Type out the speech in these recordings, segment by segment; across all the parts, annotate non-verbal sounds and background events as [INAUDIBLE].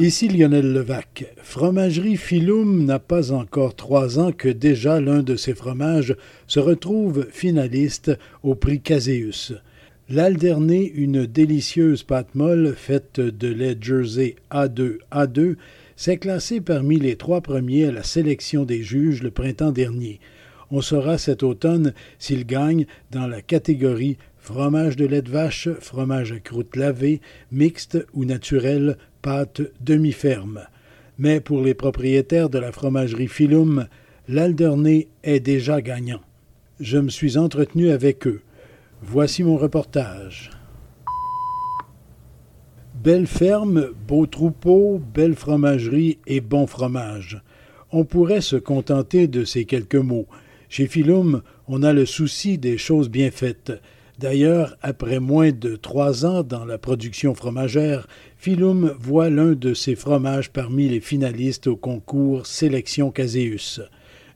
Ici Lionel Levac. Fromagerie Philum n'a pas encore trois ans que déjà l'un de ses fromages se retrouve finaliste au prix Caseus. L'Alderné, une délicieuse pâte molle faite de lait Jersey A2 A2, s'est classé parmi les trois premiers à la sélection des juges le printemps dernier. On saura cet automne s'il gagne dans la catégorie fromage de lait de vache, fromage à croûte lavée, mixte ou naturel pâte demi-ferme. Mais pour les propriétaires de la fromagerie Philum, l'Alderney est déjà gagnant. Je me suis entretenu avec eux. Voici mon reportage. Belle ferme, beau troupeau, belle fromagerie et bon fromage. On pourrait se contenter de ces quelques mots. Chez Philum, on a le souci des choses bien faites. D'ailleurs, après moins de trois ans dans la production fromagère, Philum voit l'un de ses fromages parmi les finalistes au concours Sélection Caseus.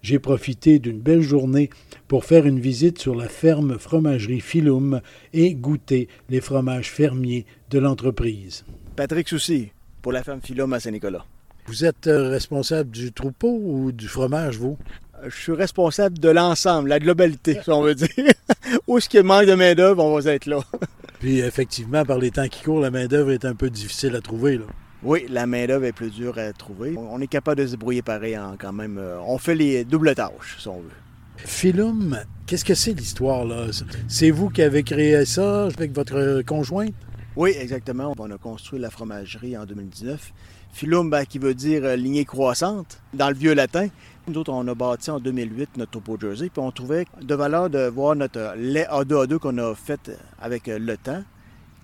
J'ai profité d'une belle journée pour faire une visite sur la ferme fromagerie Philum et goûter les fromages fermiers de l'entreprise. Patrick Soucy, pour la ferme Philum à Saint-Nicolas. Vous êtes euh, responsable du troupeau ou du fromage, vous? Je suis responsable de l'ensemble, la globalité, si on veut dire. [LAUGHS] Où est-ce qu'il manque de main-d'œuvre, on va être là. [LAUGHS] Puis effectivement, par les temps qui courent, la main-d'œuvre est un peu difficile à trouver. Là. Oui, la main-d'œuvre est plus dure à trouver. On est capable de se débrouiller pareil hein, quand même. Euh, on fait les doubles tâches, si on veut. Philum, qu'est-ce que c'est l'histoire là? C'est vous qui avez créé ça avec votre conjointe? Oui, exactement. On a construit la fromagerie en 2019. Philum, ben, qui veut dire euh, lignée croissante dans le vieux latin. Nous autres, on a bâti en 2008 notre topo Jersey, puis on trouvait de valeur de voir notre lait A2A2 qu'on a fait avec le temps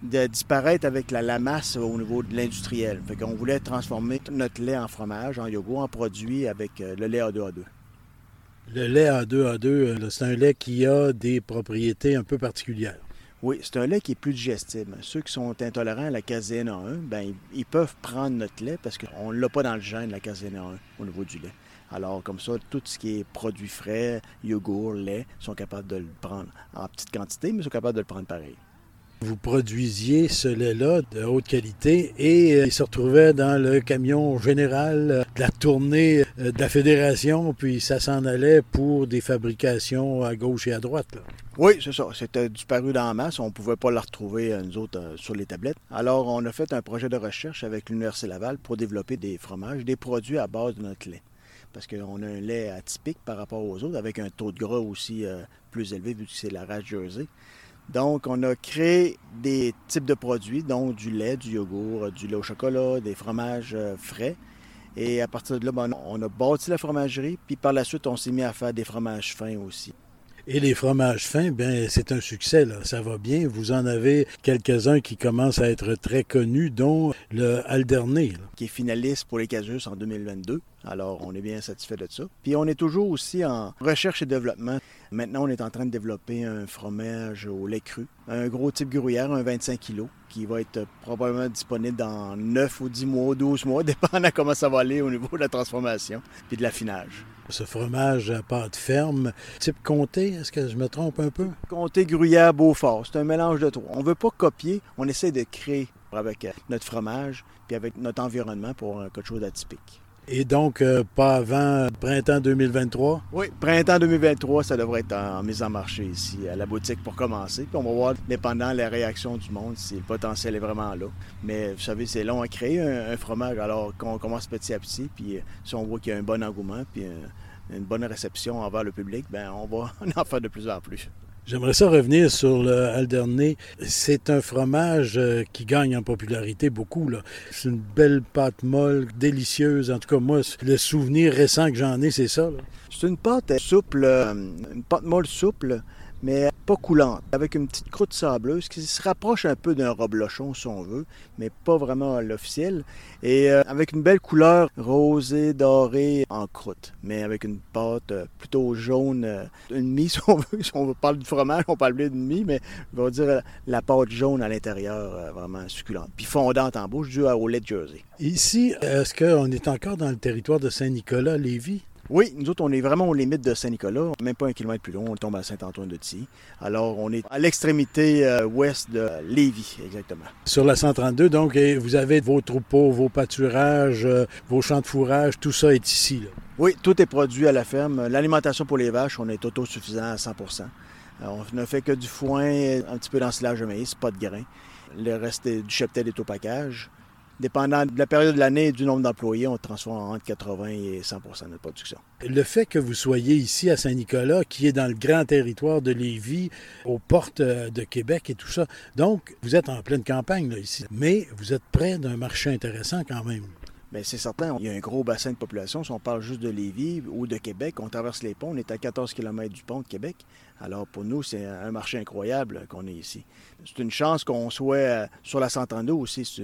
de disparaître avec la, masse au niveau de l'industriel. Fait qu'on voulait transformer notre lait en fromage, en yogourt, en produit avec euh, le lait A2A2. Le lait A2A2, euh, c'est un lait qui a des propriétés un peu particulières. Oui, c'est un lait qui est plus digestible. Ceux qui sont intolérants à la caséine 1, ben, ils peuvent prendre notre lait parce qu'on ne l'a pas dans le gène, la caséine 1, au niveau du lait. Alors, comme ça, tout ce qui est produits frais, yogourt, lait, sont capables de le prendre en petite quantité, mais sont capables de le prendre pareil. Vous produisiez ce lait-là de haute qualité et euh, il se retrouvait dans le camion général euh, de la tournée euh, de la fédération, puis ça s'en allait pour des fabrications à gauche et à droite. Oui, c'est ça. C'était disparu dans la masse. On ne pouvait pas la retrouver, nous autres, sur les tablettes. Alors, on a fait un projet de recherche avec l'Université Laval pour développer des fromages, des produits à base de notre lait parce qu'on a un lait atypique par rapport aux autres, avec un taux de gras aussi euh, plus élevé vu que c'est la race Jersey. Donc, on a créé des types de produits, donc du lait, du yogourt, du lait au chocolat, des fromages euh, frais. Et à partir de là, ben, on a bâti la fromagerie, puis par la suite, on s'est mis à faire des fromages fins aussi. Et les fromages fins, bien, c'est un succès, là. Ça va bien. Vous en avez quelques-uns qui commencent à être très connus, dont le Alderné. Qui est finaliste pour les Casus en 2022. Alors, on est bien satisfait de ça. Puis, on est toujours aussi en recherche et développement. Maintenant, on est en train de développer un fromage au lait cru. Un gros type gruyère, un 25 kg, qui va être probablement disponible dans 9 ou 10 mois, 12 mois, [LAUGHS] dépendant comment ça va aller au niveau de la transformation puis de l'affinage. Ce fromage à pâte ferme, type comté, est-ce que je me trompe un peu? Comté, gruyère, beaufort, c'est un mélange de tout. On ne veut pas copier, on essaie de créer avec notre fromage puis avec notre environnement pour quelque chose d'atypique. Et donc, euh, pas avant printemps 2023? Oui, printemps 2023, ça devrait être en, mise en marché ici, à la boutique pour commencer. Puis on va voir, dépendant de la réaction du monde, si le potentiel est vraiment là. Mais vous savez, c'est long à créer un, fromage, alors qu'on commence petit à petit. Puis euh, si on voit qu'il y a un bon engouement, puis euh, une bonne réception envers le public, ben on va [LAUGHS] en faire de plus en plus. J'aimerais ça revenir sur le Alderney. C'est un fromage euh, qui gagne en popularité beaucoup. C'est une belle pâte molle, délicieuse. En tout cas, moi, le souvenir récent que j'en ai, c'est ça. C'est une pâte souple, euh, une pâte molle souple, mais pas coulante, avec une petite croûte sableuse qui se rapproche un peu d'un reblochon si on veut, mais pas vraiment l'officiel, et euh, avec une belle couleur rosée, dorée en croûte, mais avec une pâte euh, plutôt jaune, euh, une mie [LAUGHS] si on veut, si on parle du fromage, on parle d'une mie, mais on va dire la pâte jaune à l'intérieur, vraiment succulente, puis fondante en bouche dû au lait de Jersey. Ici, est-ce qu'on est encore dans le territoire de Saint-Nicolas, Lévis? Oui, nous autres, on est vraiment aux limites de Saint-Nicolas, même pas un kilomètre plus loin, on tombe à Saint-Antoine-de-Tilly. Alors, on est à l'extrémité euh, ouest de Lévis, exactement. Sur la 132, donc, vous avez vos troupeaux, vos pâturages, euh, vos champs de fourrage, tout ça est ici. Là. Oui, tout est produit à la ferme. L'alimentation pour les vaches, on est autosuffisant à 100% euh, On ne fait que du foin, un petit peu d'ensilage de maïs, pas de grains. Le reste du cheptel est au package. Dépendant de la période de l'année et du nombre d'employés, on transforme entre 80 et 100% de notre production. Le fait que vous soyez ici à Saint-Nicolas, qui est dans le grand territoire de Lévis, aux portes euh, de Québec et tout ça, donc vous êtes en pleine campagne ici, mais vous êtes près d'un marché intéressant quand même. C'est certain, il y a un gros bassin de population. Si on parle juste de Lévis ou de Québec, on traverse les ponts, on est à 14 km du pont de Québec. Alors pour nous, c'est un marché incroyable qu'on est ici. C'est une chance qu'on soit euh, sur la 132 aussi. C'est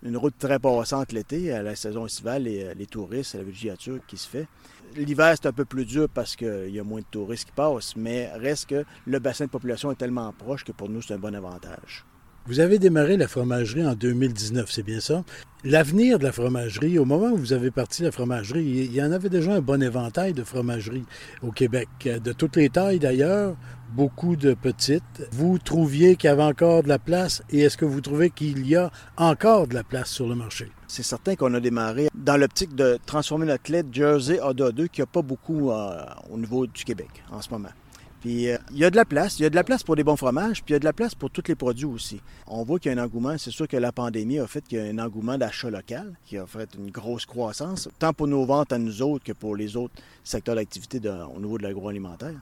[LAUGHS] une, route très passante l'été, à la saison estivale, et euh, les touristes, la villégiature qui se fait. L'hiver, c'est un peu plus dur parce qu'il y a moins de touristes qui passent, mais reste que le bassin de population est tellement proche que pour nous, c'est un bon avantage. Vous avez démarré la fromagerie en 2019, c'est bien ça? L'avenir de la fromagerie, au moment où vous avez parti la fromagerie, il y en avait déjà un bon éventail de fromageries au Québec, de toutes les tailles d'ailleurs, beaucoup de petites. Vous trouviez qu'il y avait encore de la place et est-ce que vous trouvez qu'il y a encore de la place sur le marché? C'est certain qu'on a démarré dans l'optique de transformer notre lait Jersey à 2 qui n'y a pas beaucoup euh, au niveau du Québec en ce moment. Puis euh, il y a de la place, il y a de la place pour des bons fromages, puis il y a de la place pour tous les produits aussi. On voit qu'il y a un engouement, c'est sûr que la pandémie a fait qu'il y a un engouement d'achat local, qui a fait une grosse croissance, tant pour nos ventes à nous autres que pour les autres secteurs d'activité au niveau de l'agroalimentaire.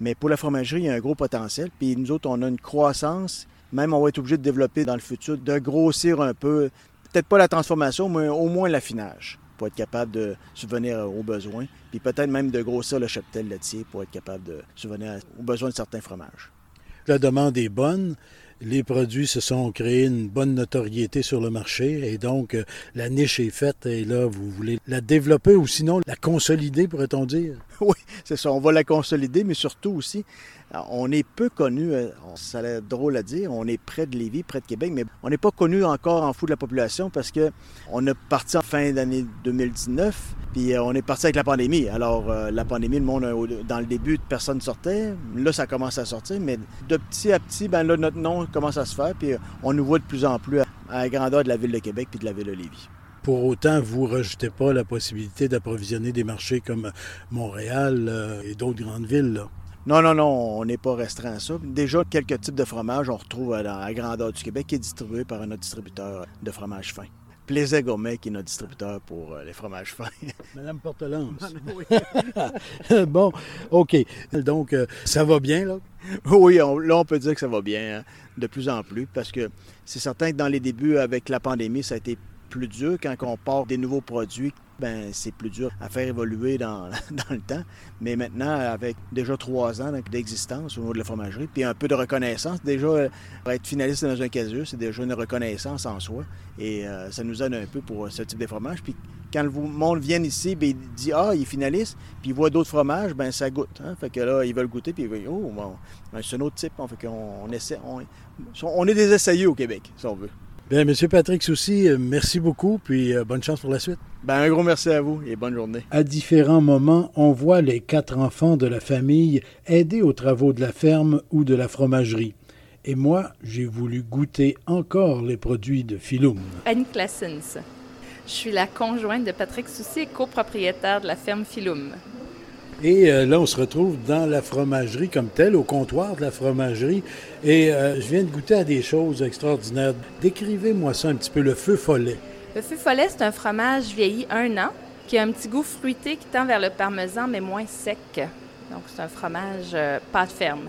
Mais pour la fromagerie, il y a un gros potentiel, puis nous autres, on a une croissance, même on va être obligé de développer dans le futur, de grossir un peu, peut-être pas la transformation, mais au moins l'affinage pour être capable de subvenir aux besoins, puis peut-être même de grossir le cheptel laitier pour être capable de subvenir aux besoins de certains fromages. La demande est bonne. Les produits se sont créés une bonne notoriété sur le marché et donc euh, la niche est faite et là, vous voulez la développer ou sinon la consolider, pourrait-on dire? [LAUGHS] Oui, c'est ça. On va la consolider, mais surtout aussi, on est peu connu, euh, ça a l'air drôle à dire, on est près de Lévis, près de Québec, mais on n'est pas connu encore en fou de la population parce que on est parti en fin d'année 2019, puis euh, on est parti avec la pandémie. Alors, euh, la pandémie, le monde, dans le début, personne ne sortait. Là, ça commence à sortir, mais de petit à petit, ben là, notre nom commence à se faire, puis on nous voit de plus en plus à la grandeur de la ville de Québec puis de la ville de Lévis. Pour autant, vous ne rejetez pas la possibilité d'approvisionner des marchés comme Montréal et d'autres grandes villes. Là. Non, non, non, on n'est pas restreint à ça. Déjà, quelques types de fromages, on retrouve dans la grandeur du Québec, qui est distribué par notre distributeur de fromage fin. Plaisir Gourmet, qui est notre distributeur pour euh, les fromages fins. [LAUGHS] Madame Portelance. [LAUGHS] [LAUGHS] bon, OK. Donc, euh, ça va bien, là? Oui, là, on peut dire que ça va bien, hein, de plus en plus, parce que c'est certain que dans les débuts, avec la pandémie, ça a été plus dur quand on part des nouveaux produits ben, c'est plus dur à faire évoluer dans, [LAUGHS] dans, le temps. Mais maintenant, avec déjà trois ans d'existence au niveau de la fromagerie, puis un peu de reconnaissance, déjà, euh, être finaliste dans un casier, c'est déjà une reconnaissance en soi. Et euh, ça nous aide un peu pour ce type de fromage. Puis quand le monde vient ici, ben, il dit Ah, il est finaliste, puis il voit d'autres fromages, ben ça goûte. Hein. Fait que là, ils veulent goûter, puis ils disent Oh, bon, ben, c'est un autre type. Fait qu'on on essaie. On, on est des essayeux au Québec, si on veut. Bien, Monsieur Patrick Soucy, euh, merci beaucoup, puis euh, bonne chance pour la suite. Ben, un gros merci à vous et bonne journée. À différents moments, on voit les quatre enfants de la famille aider aux travaux de la ferme ou de la fromagerie. Et moi, j'ai voulu goûter encore les produits de Philum. Anne Classens. Je suis la conjointe de Patrick Soucy et copropriétaire de la ferme Philum. Et euh, là, on se retrouve dans la fromagerie comme telle, au comptoir de la fromagerie. Et euh, je viens de goûter à des choses extraordinaires. Décrivez-moi ça un petit peu, le feu follet. Le feu follet, c'est un fromage vieilli un an, qui a un petit goût fruité qui tend vers le parmesan, mais moins sec. Donc, c'est un fromage euh, pâte ferme.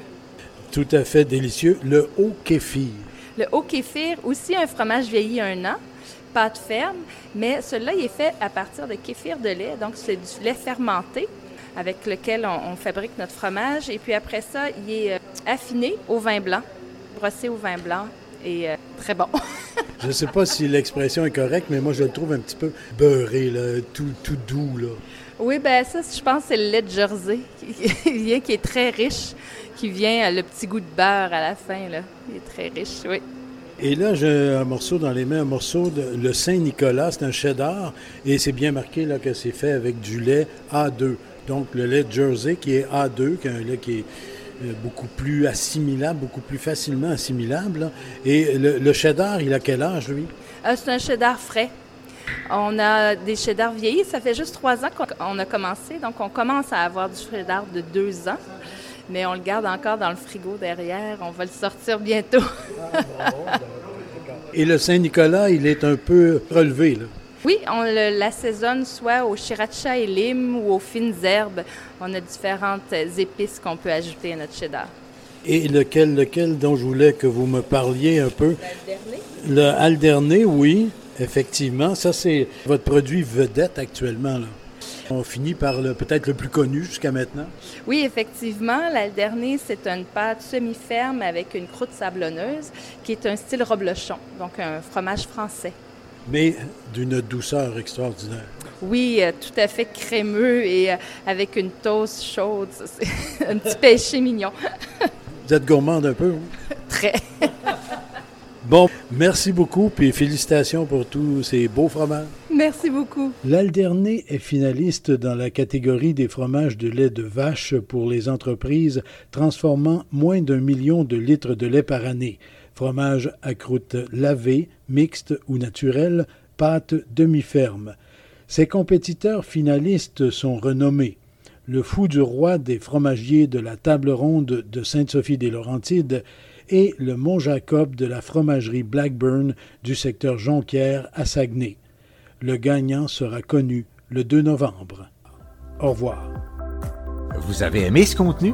Tout à fait délicieux. Le haut kéfir. Le haut kéfir, aussi un fromage vieilli un an, pâte ferme, mais celui-là, il est fait à partir de kéfir de lait, donc c'est du lait fermenté avec lequel on, fabrique notre fromage. Et puis après ça, il est affiné au vin blanc, brossé au vin blanc et très bon. [LAUGHS] je ne sais pas si l'expression est correcte, mais moi je le trouve un petit peu beurré, tout, tout doux. Là. Oui, ben ça, je pense, c'est le lait de Jersey [LAUGHS] qui vient, qui est très riche, qui vient le petit goût de beurre à la fin. Là. Il est très riche, oui. Et là, j'ai un morceau dans les mains, un morceau de le Saint-Nicolas, c'est un cheddar, et c'est bien marqué là que c'est fait avec du lait A2. Donc le lait de Jersey qui est A2, qui est un lait qui est euh, beaucoup plus assimilable, beaucoup plus facilement assimilable. Et le, cheddar, il a quel âge, lui? Euh, c'est un cheddar frais. On a des cheddars vieillis. Ça fait juste trois ans qu'on a commencé. Donc, on commence à avoir du cheddar de deux ans. Mais on le garde encore dans le frigo derrière. On va le sortir bientôt. [LAUGHS] Et le Saint-Nicolas, il est un peu relevé, là. Oui, on l'assaisonne soit au sriracha et lime ou aux fines herbes. On a différentes épices qu'on peut ajouter à notre cheddar. Et lequel, lequel dont je voulais que vous me parliez un peu? Le Alderné, oui. Effectivement, ça c'est votre produit vedette actuellement. On finit par peut-être le plus connu jusqu'à maintenant. Oui, effectivement, l'alderné, c'est une pâte semi-ferme avec une croûte sablonneuse qui est un style reblochon, donc un fromage français. Mais d'une douceur extraordinaire. Oui, euh, tout à fait crémeux et euh, avec une toast chaude. C'est [LAUGHS] un petit péché mignon. Vous êtes gourmande un peu, hein? [LAUGHS] Très. Bon, merci beaucoup, puis félicitations pour tous ces beaux fromages. Merci beaucoup. L'Alderné est finaliste dans la catégorie des fromages de lait de vache pour les entreprises transformant moins d'un million de litres de lait par année. Fromage à croûte lavée, mixte ou naturelle, pâte demi-ferme. Ses compétiteurs finalistes sont renommés. Le fou du roi des fromagiers de la table ronde de Sainte-Sophie-des-Laurentides et le Mont Jacob de la fromagerie Blackburn du secteur Jonquière à Saguenay. Le gagnant sera connu le 2 novembre. Au revoir. Vous avez aimé ce contenu?